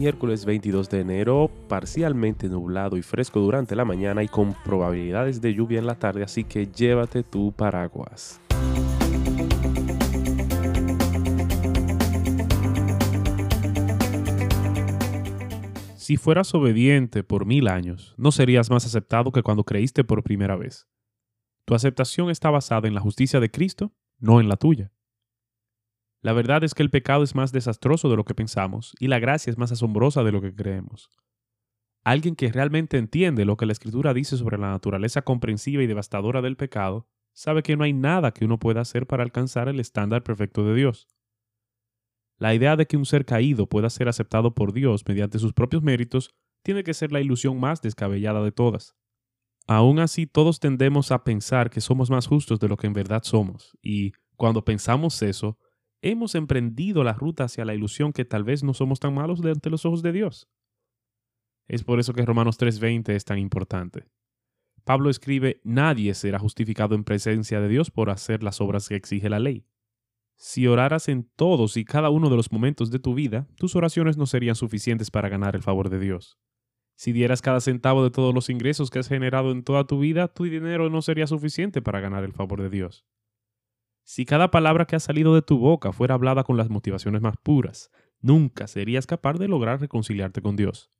miércoles 22 de enero, parcialmente nublado y fresco durante la mañana y con probabilidades de lluvia en la tarde, así que llévate tu paraguas. Si fueras obediente por mil años, no serías más aceptado que cuando creíste por primera vez. Tu aceptación está basada en la justicia de Cristo, no en la tuya. La verdad es que el pecado es más desastroso de lo que pensamos y la gracia es más asombrosa de lo que creemos. Alguien que realmente entiende lo que la Escritura dice sobre la naturaleza comprensiva y devastadora del pecado, sabe que no hay nada que uno pueda hacer para alcanzar el estándar perfecto de Dios. La idea de que un ser caído pueda ser aceptado por Dios mediante sus propios méritos tiene que ser la ilusión más descabellada de todas. Aún así, todos tendemos a pensar que somos más justos de lo que en verdad somos, y cuando pensamos eso, hemos emprendido la ruta hacia la ilusión que tal vez no somos tan malos delante los ojos de Dios. Es por eso que Romanos 3:20 es tan importante. Pablo escribe, nadie será justificado en presencia de Dios por hacer las obras que exige la ley. Si oraras en todos y cada uno de los momentos de tu vida, tus oraciones no serían suficientes para ganar el favor de Dios. Si dieras cada centavo de todos los ingresos que has generado en toda tu vida, tu dinero no sería suficiente para ganar el favor de Dios. Si cada palabra que ha salido de tu boca fuera hablada con las motivaciones más puras, nunca serías capaz de lograr reconciliarte con Dios.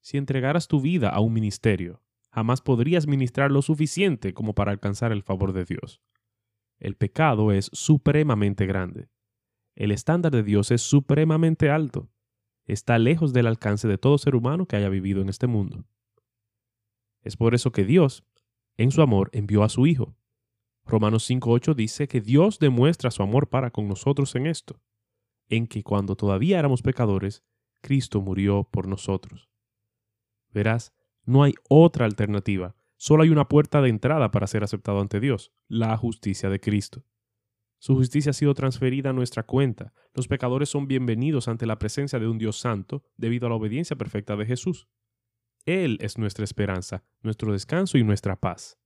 Si entregaras tu vida a un ministerio, jamás podrías ministrar lo suficiente como para alcanzar el favor de Dios. El pecado es supremamente grande. El estándar de Dios es supremamente alto. Está lejos del alcance de todo ser humano que haya vivido en este mundo. Es por eso que Dios, en su amor, envió a su Hijo, Romanos 5.8 dice que Dios demuestra su amor para con nosotros en esto, en que cuando todavía éramos pecadores, Cristo murió por nosotros. Verás, no hay otra alternativa, solo hay una puerta de entrada para ser aceptado ante Dios, la justicia de Cristo. Su justicia ha sido transferida a nuestra cuenta. Los pecadores son bienvenidos ante la presencia de un Dios santo debido a la obediencia perfecta de Jesús. Él es nuestra esperanza, nuestro descanso y nuestra paz.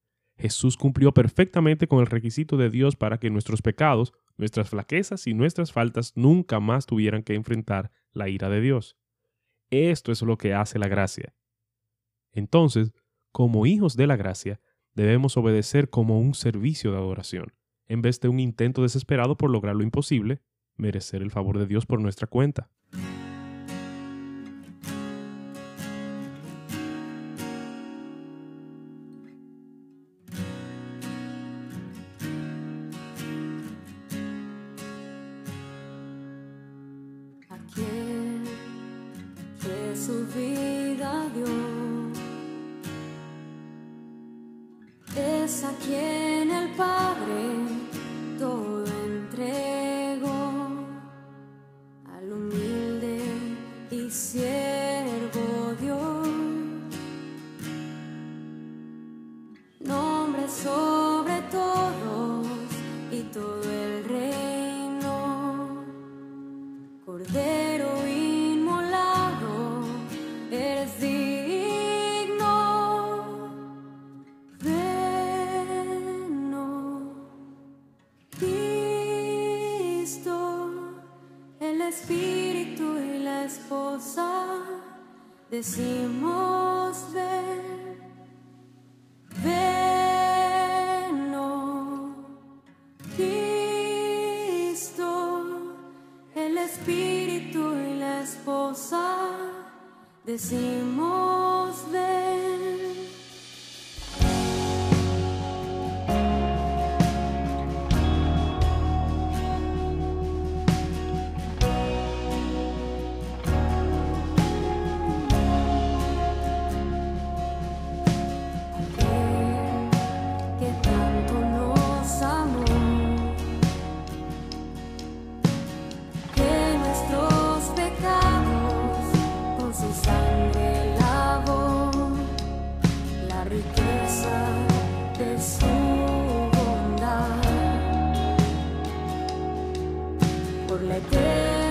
Jesús cumplió perfectamente con el requisito de Dios para que nuestros pecados, nuestras flaquezas y nuestras faltas nunca más tuvieran que enfrentar la ira de Dios. Esto es lo que hace la gracia. Entonces, como hijos de la gracia, debemos obedecer como un servicio de adoración, en vez de un intento desesperado por lograr lo imposible, merecer el favor de Dios por nuestra cuenta. Su vida dio. Es a quien el Padre todo entregó, al humilde y siervo decimos por la eternidad.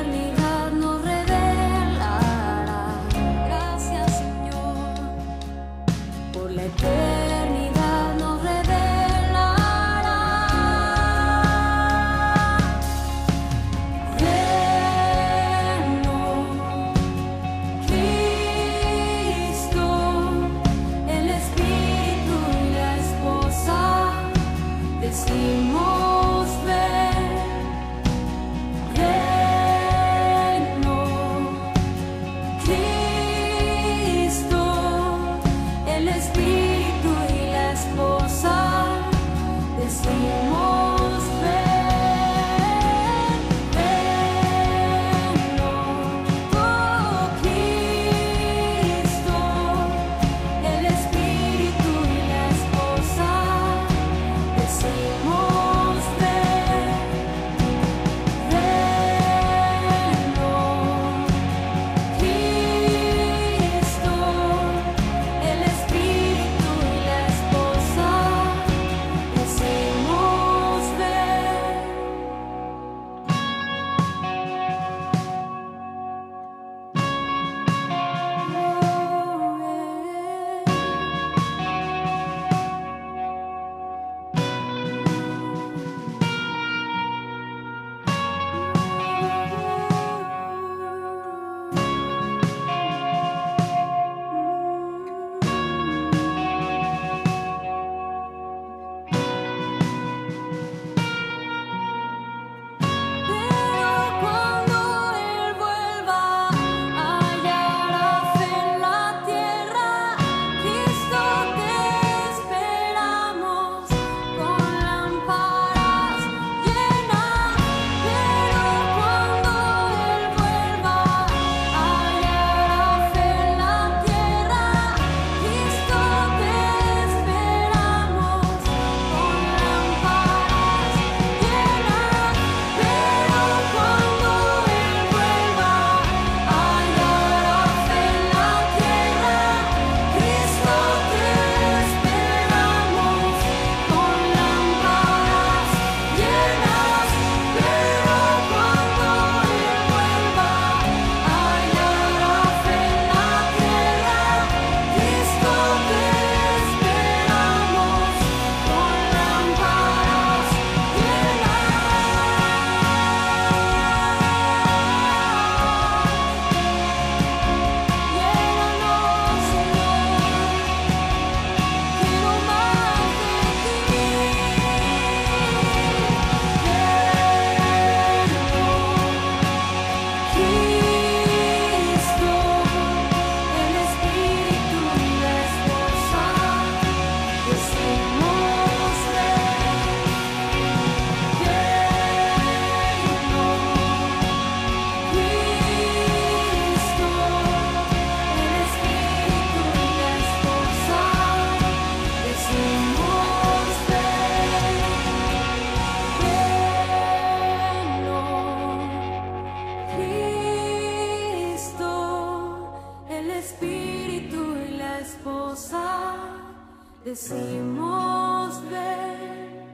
decimos ven,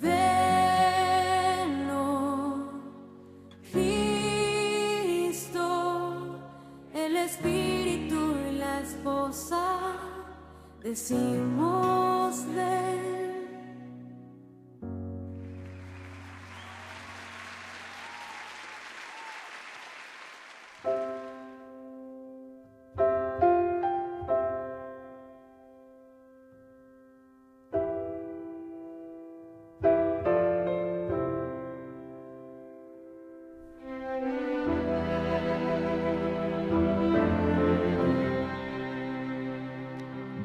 venlo, Cristo, el Espíritu y la esposa, decimos ven.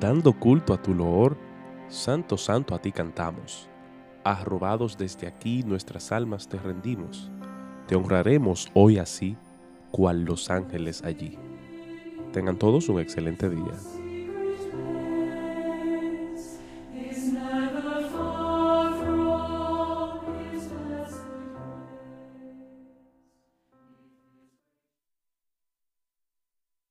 Dando culto a tu loor, Santo, Santo a ti cantamos. Arrobados desde aquí nuestras almas te rendimos. Te honraremos hoy así, cual los ángeles allí. Tengan todos un excelente día.